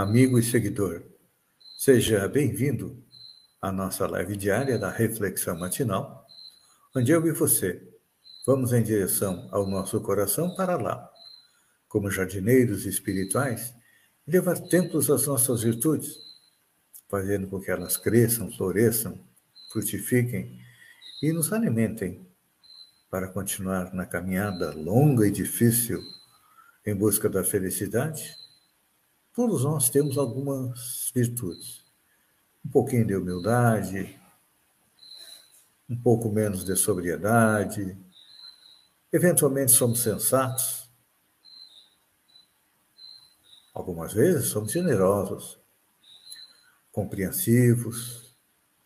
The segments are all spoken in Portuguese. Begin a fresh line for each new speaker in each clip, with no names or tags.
amigo e seguidor. Seja bem-vindo à nossa live diária da Reflexão Matinal, onde eu e você vamos em direção ao nosso coração para lá, como jardineiros espirituais, levar templos às nossas virtudes, fazendo com que elas cresçam, floresçam, frutifiquem e nos alimentem para continuar na caminhada longa e difícil em busca da felicidade Todos nós temos algumas virtudes. Um pouquinho de humildade, um pouco menos de sobriedade, eventualmente somos sensatos. Algumas vezes somos generosos, compreensivos,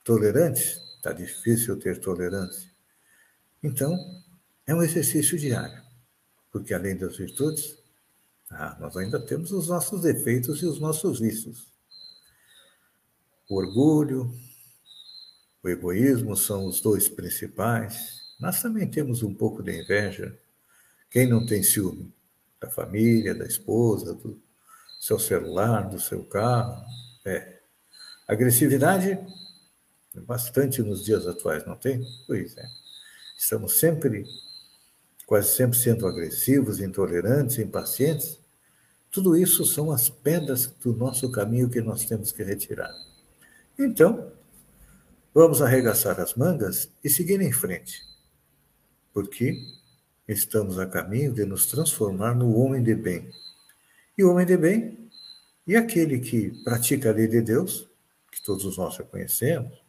tolerantes. Está difícil ter tolerância. Então, é um exercício diário, porque além das virtudes, ah, nós ainda temos os nossos defeitos e os nossos vícios. O orgulho, o egoísmo são os dois principais. Nós também temos um pouco de inveja. Quem não tem ciúme? Da família, da esposa, do seu celular, do seu carro. É. Agressividade, bastante nos dias atuais, não tem? Pois é. Estamos sempre quase sempre sendo agressivos, intolerantes, impacientes. Tudo isso são as pedras do nosso caminho que nós temos que retirar. Então, vamos arregaçar as mangas e seguir em frente, porque estamos a caminho de nos transformar no homem de bem. E o homem de bem e aquele que pratica a lei de Deus, que todos nós já conhecemos,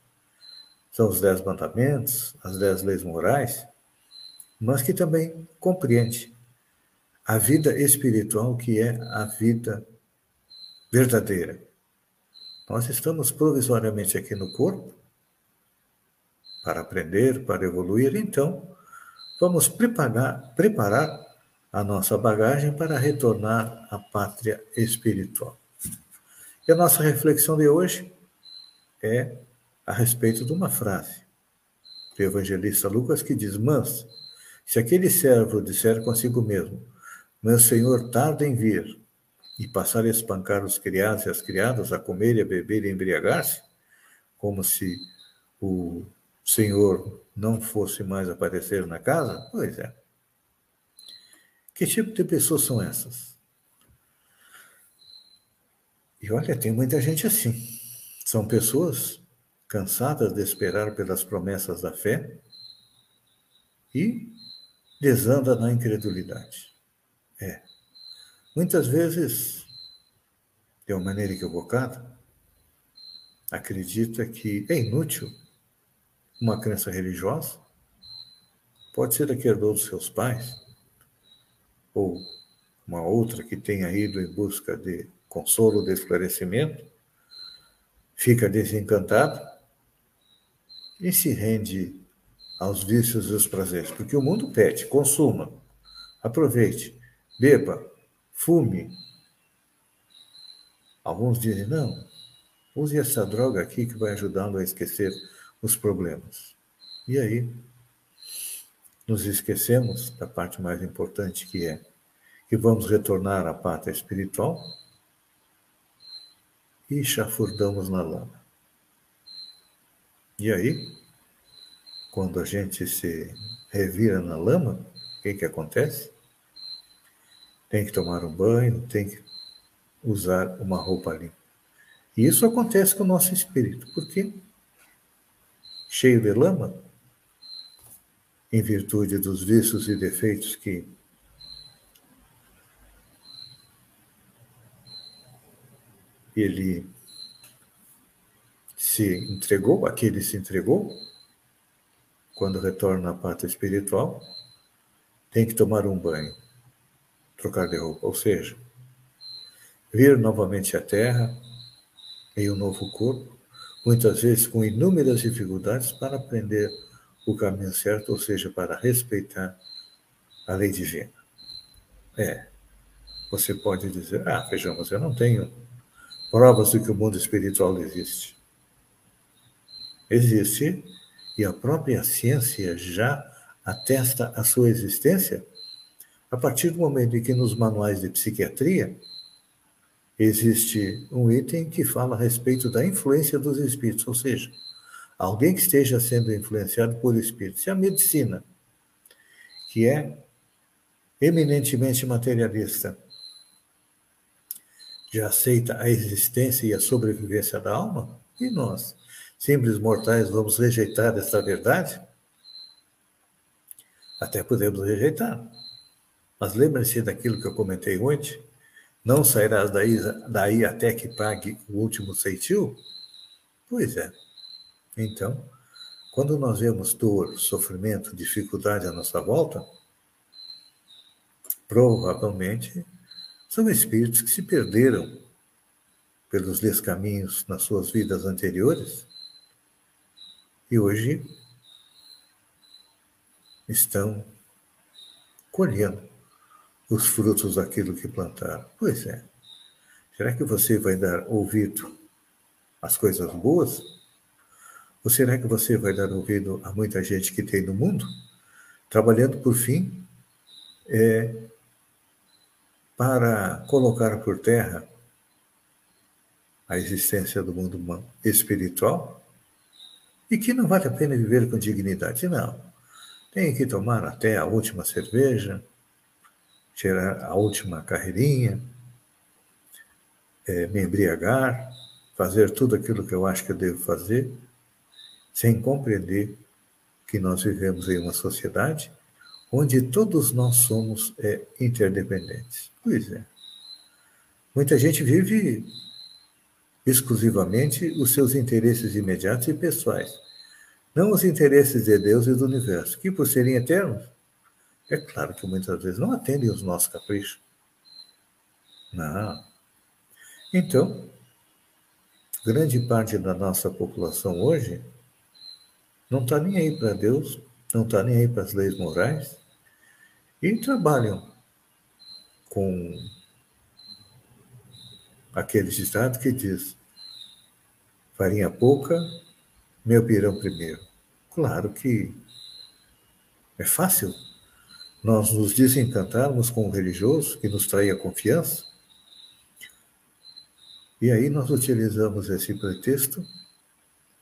são os dez mandamentos, as dez leis morais, mas que também compreende a vida espiritual, que é a vida verdadeira. Nós estamos provisoriamente aqui no corpo para aprender, para evoluir, então vamos preparar, preparar a nossa bagagem para retornar à pátria espiritual. E a nossa reflexão de hoje é a respeito de uma frase do evangelista Lucas que diz: Mas se aquele servo disser consigo mesmo, meu senhor tarda em vir, e passar a espancar os criados e as criadas, a comer e a beber e embriagar-se, como se o senhor não fosse mais aparecer na casa? Pois é. Que tipo de pessoas são essas? E olha, tem muita gente assim. São pessoas cansadas de esperar pelas promessas da fé e desanda na incredulidade. É. Muitas vezes, de uma maneira equivocada, acredita que é inútil uma crença religiosa, pode ser a herdou dos seus pais, ou uma outra que tenha ido em busca de consolo, de esclarecimento, fica desencantado e se rende aos vícios e aos prazeres, porque o mundo pede, consuma, aproveite, beba, fume. Alguns dizem, não, use essa droga aqui que vai ajudando a esquecer os problemas. E aí, nos esquecemos da parte mais importante que é que vamos retornar à pátria espiritual e chafurdamos na lama. E aí, quando a gente se revira na lama, o que, que acontece? Tem que tomar um banho, tem que usar uma roupa limpa. E isso acontece com o nosso espírito. Por quê? Cheio de lama, em virtude dos vícios e defeitos que ele se entregou, aquele se entregou, quando retorna à pátria espiritual, tem que tomar um banho, trocar de roupa. Ou seja, vir novamente à Terra em um novo corpo, muitas vezes com inúmeras dificuldades para aprender o caminho certo, ou seja, para respeitar a lei divina. É, você pode dizer, ah, vejamos, eu não tenho provas de que o mundo espiritual existe. Existe, e a própria ciência já atesta a sua existência a partir do momento em que nos manuais de psiquiatria existe um item que fala a respeito da influência dos espíritos, ou seja, alguém que esteja sendo influenciado por espíritos. Se a medicina, que é eminentemente materialista, já aceita a existência e a sobrevivência da alma, e nós, simples mortais, vamos rejeitar essa verdade? Até podemos rejeitar. Mas lembre-se daquilo que eu comentei ontem, não sairás daí, daí até que pague o último ceitil? Pois é. Então, quando nós vemos dor, sofrimento, dificuldade à nossa volta, provavelmente são espíritos que se perderam pelos descaminhos nas suas vidas anteriores e hoje estão colhendo os frutos daquilo que plantaram. Pois é. Será que você vai dar ouvido às coisas boas? Ou será que você vai dar ouvido a muita gente que tem no mundo, trabalhando por fim é, para colocar por terra a existência do mundo espiritual e que não vale a pena viver com dignidade? Não. Tem que tomar até a última cerveja, tirar a última carreirinha, é, me embriagar, fazer tudo aquilo que eu acho que eu devo fazer, sem compreender que nós vivemos em uma sociedade onde todos nós somos é, interdependentes. Pois é. Muita gente vive exclusivamente os seus interesses imediatos e pessoais, não os interesses de Deus e do universo, que por serem eternos, é claro que muitas vezes não atendem os nossos caprichos. Não. Então, grande parte da nossa população hoje não está nem aí para Deus, não está nem aí para as leis morais e trabalham com aquele ditado que diz farinha pouca, meu pirão primeiro. Claro que é fácil nós nos desencantarmos com o religioso que nos traia confiança, e aí nós utilizamos esse pretexto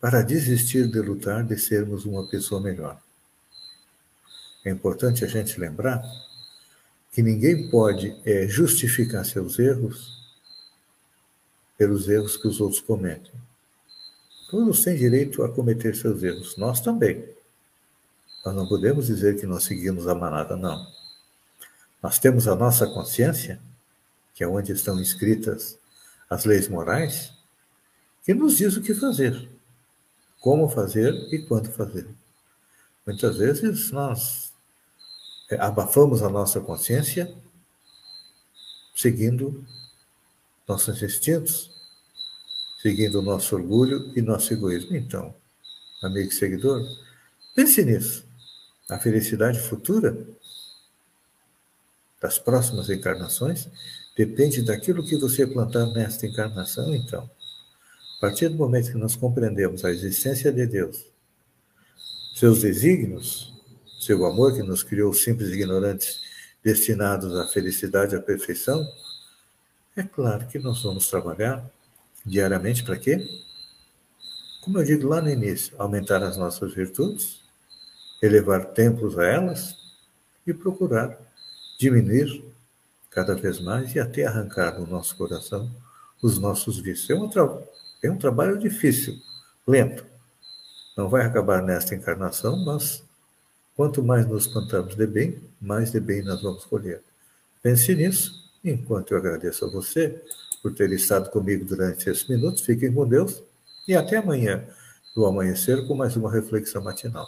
para desistir de lutar, de sermos uma pessoa melhor. É importante a gente lembrar que ninguém pode é, justificar seus erros pelos erros que os outros cometem. Todos têm direito a cometer seus erros, nós também. Nós não podemos dizer que nós seguimos a manada, não. Nós temos a nossa consciência, que é onde estão escritas as leis morais, que nos diz o que fazer, como fazer e quando fazer. Muitas vezes nós é, abafamos a nossa consciência seguindo nossos instintos, seguindo o nosso orgulho e nosso egoísmo. Então, amigo seguidor, pense nisso. A felicidade futura das próximas encarnações depende daquilo que você plantar nesta encarnação, então. A partir do momento que nós compreendemos a existência de Deus, seus desígnios, seu amor que nos criou simples ignorantes destinados à felicidade e à perfeição, é claro que nós vamos trabalhar diariamente para quê? Como eu digo lá no início, aumentar as nossas virtudes, elevar templos a elas e procurar diminuir cada vez mais e até arrancar do nosso coração os nossos vícios. É um, é um trabalho difícil, lento. Não vai acabar nesta encarnação, mas quanto mais nos plantamos de bem, mais de bem nós vamos colher. Pense nisso, enquanto eu agradeço a você por ter estado comigo durante esses minutos. Fiquem com Deus e até amanhã, no amanhecer, com mais uma reflexão matinal.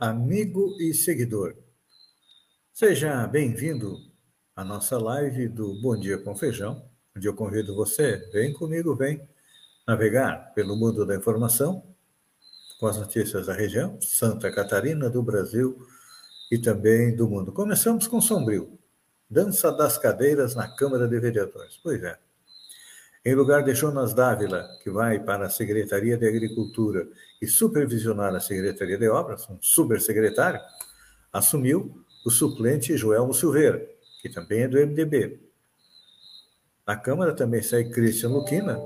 amigo e seguidor. Seja bem-vindo à nossa live do Bom Dia com Feijão, onde eu convido você, vem comigo, vem navegar pelo mundo da informação com as notícias da região, Santa Catarina, do Brasil e também do mundo. Começamos com Sombrio, dança das cadeiras na Câmara de Vereadores. Pois é. Em lugar de Jonas Dávila, que vai para a Secretaria de Agricultura e supervisionar a Secretaria de Obras, um supersecretário, assumiu o suplente Joel Silveira, que também é do MDB. Na Câmara também sai Cristian Luquina,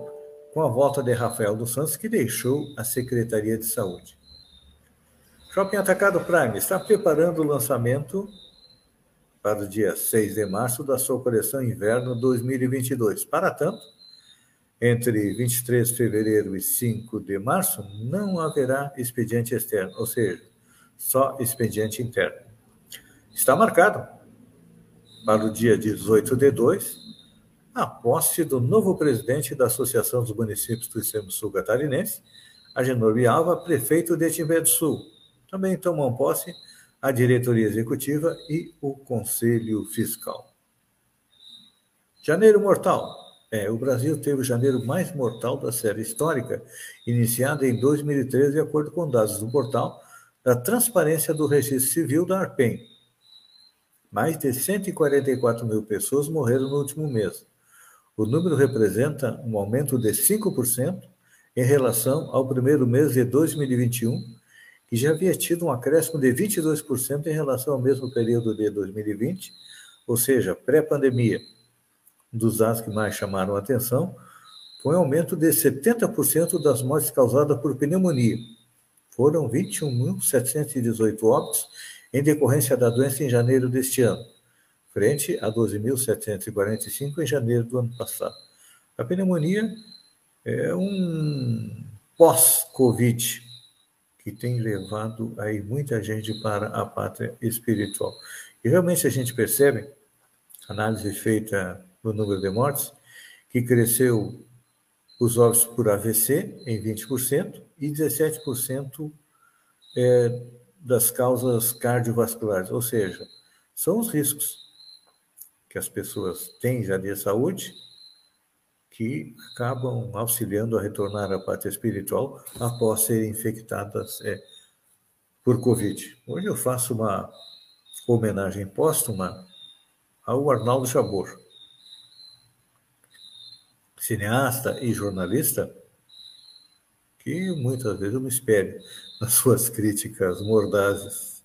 com a volta de Rafael dos Santos, que deixou a Secretaria de Saúde. Shopping Atacado Prime está preparando o lançamento para o dia 6 de março da sua coleção Inverno 2022. Para tanto, entre 23 de fevereiro e 5 de março, não haverá expediente externo, ou seja, só expediente interno. Está marcado para o dia 18 de 2 a posse do novo presidente da Associação dos Municípios do Extremo Sul Catarinense, Agenor Bialva, prefeito de Timbé do Sul, também tomam posse a diretoria executiva e o conselho fiscal. Janeiro mortal. É, o Brasil teve o janeiro mais mortal da série histórica, iniciada em 2013, de acordo com dados do portal da Transparência do Registro Civil da ARPEM. Mais de 144 mil pessoas morreram no último mês. O número representa um aumento de 5% em relação ao primeiro mês de 2021 que já havia tido um acréscimo de 22% em relação ao mesmo período de 2020, ou seja, pré-pandemia. Um dos dados que mais chamaram a atenção foi um aumento de 70% das mortes causadas por pneumonia. Foram 21.718 óbitos em decorrência da doença em janeiro deste ano, frente a 12.745 em janeiro do ano passado. A pneumonia é um pós-Covid, que tem levado aí muita gente para a pátria espiritual. E realmente a gente percebe, análise feita no número de mortes, que cresceu os óbitos por AVC em 20% e 17% é, das causas cardiovasculares, ou seja, são os riscos que as pessoas têm já de saúde que acabam auxiliando a retornar à pátria espiritual após serem infectadas é, por Covid. Hoje eu faço uma homenagem póstuma ao Arnaldo Jabor, cineasta e jornalista, que muitas vezes eu me espelho nas suas críticas mordazes.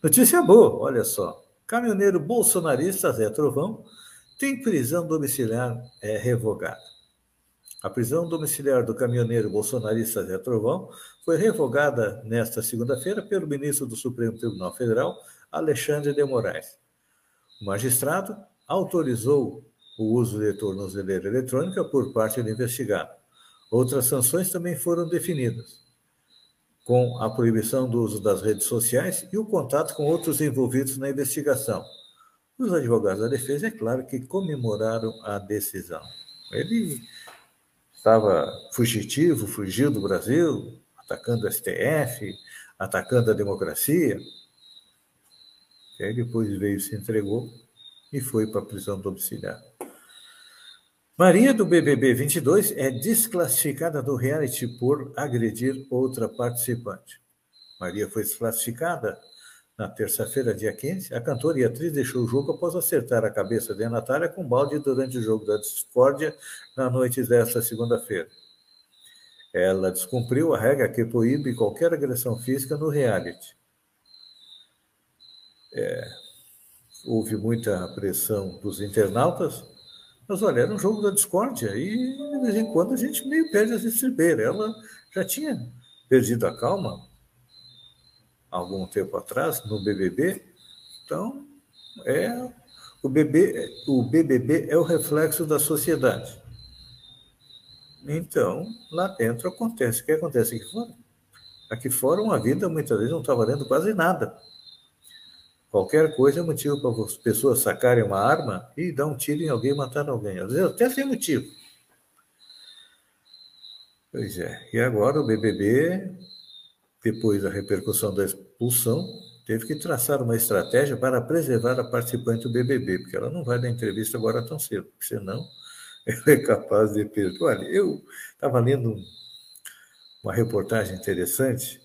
Notícia boa, olha só. Caminhoneiro bolsonarista Zé Trovão tem prisão domiciliar é, revogada. A prisão domiciliar do caminhoneiro bolsonarista Zé Trovão foi revogada nesta segunda-feira pelo ministro do Supremo Tribunal Federal, Alexandre de Moraes. O magistrado autorizou o uso de tornozeleira eletrônica por parte do investigado. Outras sanções também foram definidas, com a proibição do uso das redes sociais e o contato com outros envolvidos na investigação, os advogados da defesa, é claro que comemoraram a decisão. Ele estava fugitivo, fugiu do Brasil, atacando o STF, atacando a democracia. E aí depois veio, se entregou e foi para a prisão domiciliar. Maria do BBB 22 é desclassificada do reality por agredir outra participante. Maria foi desclassificada na terça-feira, dia 15, a cantora e atriz deixou o jogo após acertar a cabeça de Natália com balde durante o jogo da discórdia na noite desta segunda-feira. Ela descumpriu a regra que proíbe qualquer agressão física no reality. É, houve muita pressão dos internautas, mas olha, era um jogo da discórdia e de vez em quando a gente meio perde as estribeiras. Ela já tinha perdido a calma algum tempo atrás no BBB. Então, é o, BB, o BBB é o reflexo da sociedade. Então, lá dentro acontece. O que acontece aqui fora? Aqui fora, uma vida muitas vezes não está valendo quase nada. Qualquer coisa é motivo para as pessoas sacarem uma arma e dar um tiro em alguém e matar alguém. Às vezes até sem motivo. Pois é. E agora o BBB depois da repercussão da expulsão, teve que traçar uma estratégia para preservar a participante do BBB, porque ela não vai dar entrevista agora tão cedo, senão ela é capaz de perder. Olha, eu estava lendo uma reportagem interessante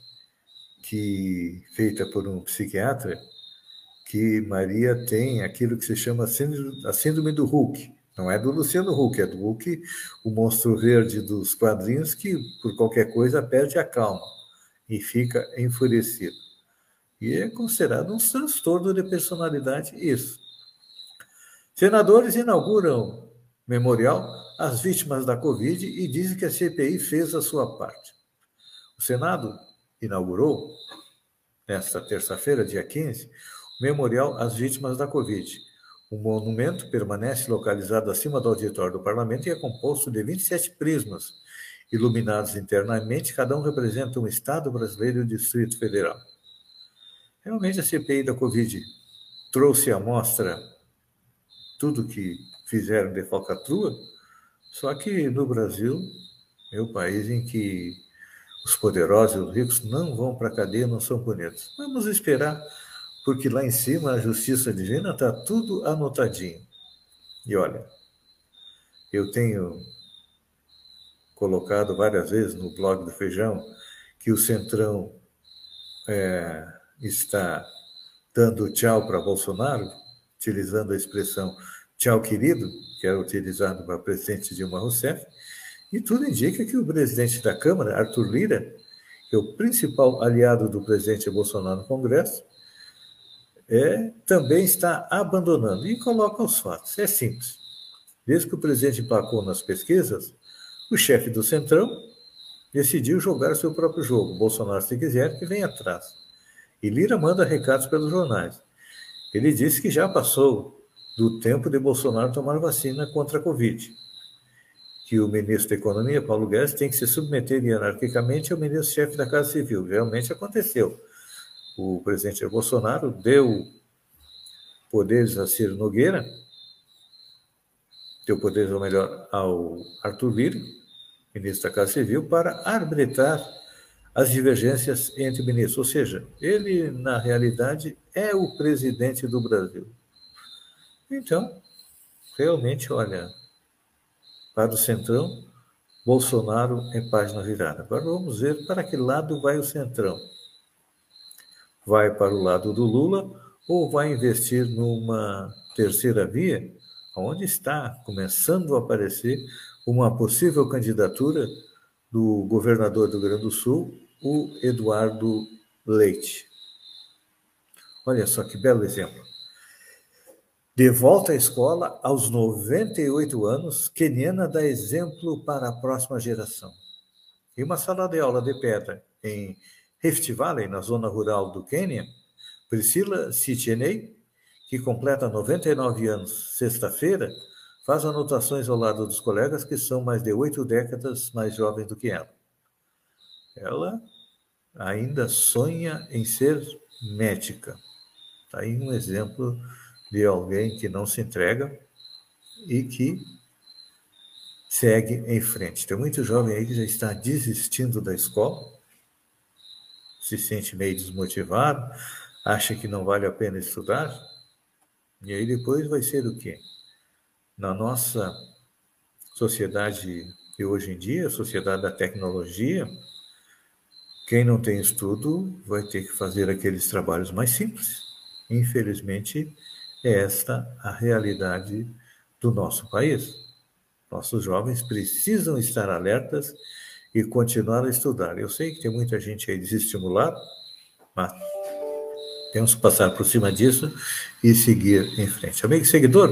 que feita por um psiquiatra que Maria tem aquilo que se chama a síndrome do Hulk. Não é do Luciano Huck, é do Hulk, o monstro verde dos quadrinhos que, por qualquer coisa, perde a calma e fica enfurecido. E é considerado um transtorno de personalidade isso. Senadores inauguram memorial às vítimas da Covid e dizem que a CPI fez a sua parte. O Senado inaugurou, nesta terça-feira, dia 15, o memorial às vítimas da Covid. O monumento permanece localizado acima do auditório do parlamento e é composto de 27 prismas, iluminados internamente, cada um representa um Estado brasileiro e o Distrito Federal. Realmente a CPI da Covid trouxe à mostra tudo que fizeram de falcatrua, só que no Brasil é o país em que os poderosos e os ricos não vão para a cadeia, não são punidos. Vamos esperar, porque lá em cima a justiça divina está tudo anotadinho. E olha, eu tenho colocado várias vezes no blog do Feijão que o Centrão é, está dando tchau para Bolsonaro, utilizando a expressão tchau querido, que era utilizado para presidente Dilma Rousseff, e tudo indica que o presidente da Câmara, Arthur Lira, que é o principal aliado do presidente Bolsonaro no Congresso, é, também está abandonando. E coloca os fatos. É simples. Desde que o presidente emplacou nas pesquisas, o chefe do Centrão decidiu jogar seu próprio jogo. Bolsonaro, se quiser, que vem atrás. E Lira manda recados pelos jornais. Ele disse que já passou do tempo de Bolsonaro tomar vacina contra a Covid. Que o ministro da Economia, Paulo Guedes, tem que se submeter hierarquicamente ao ministro-chefe da Casa Civil. Realmente aconteceu. O presidente Bolsonaro deu poderes a Ciro Nogueira, deu poderes, ou melhor, ao Arthur Lira, ministro da Casa Civil, para arbitrar as divergências entre ministros. Ou seja, ele, na realidade, é o presidente do Brasil. Então, realmente, olha, para o Centrão, Bolsonaro é página virada. Agora vamos ver para que lado vai o Centrão. Vai para o lado do Lula ou vai investir numa terceira via, onde está começando a aparecer uma possível candidatura do governador do Rio Grande do Sul, o Eduardo Leite. Olha só que belo exemplo. De volta à escola, aos 98 anos, Keniana dá exemplo para a próxima geração. Em uma sala de aula de pedra em Rift Valley, na zona rural do Quênia, Priscila Sitienei, que completa 99 anos sexta-feira, faz anotações ao lado dos colegas que são mais de oito décadas mais jovens do que ela. Ela ainda sonha em ser médica. Está aí um exemplo de alguém que não se entrega e que segue em frente. Tem muito jovem aí que já está desistindo da escola, se sente meio desmotivado, acha que não vale a pena estudar, e aí depois vai ser o quê? na nossa sociedade de hoje em dia, sociedade da tecnologia, quem não tem estudo vai ter que fazer aqueles trabalhos mais simples. Infelizmente, é esta a realidade do nosso país. Nossos jovens precisam estar alertas e continuar a estudar. Eu sei que tem muita gente aí desestimulada, mas temos que passar por cima disso e seguir em frente. Amigo seguidor,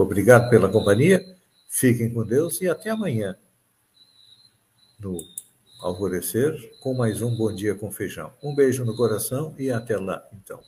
Obrigado pela companhia, fiquem com Deus e até amanhã, no alvorecer, com mais um Bom Dia com Feijão. Um beijo no coração e até lá, então.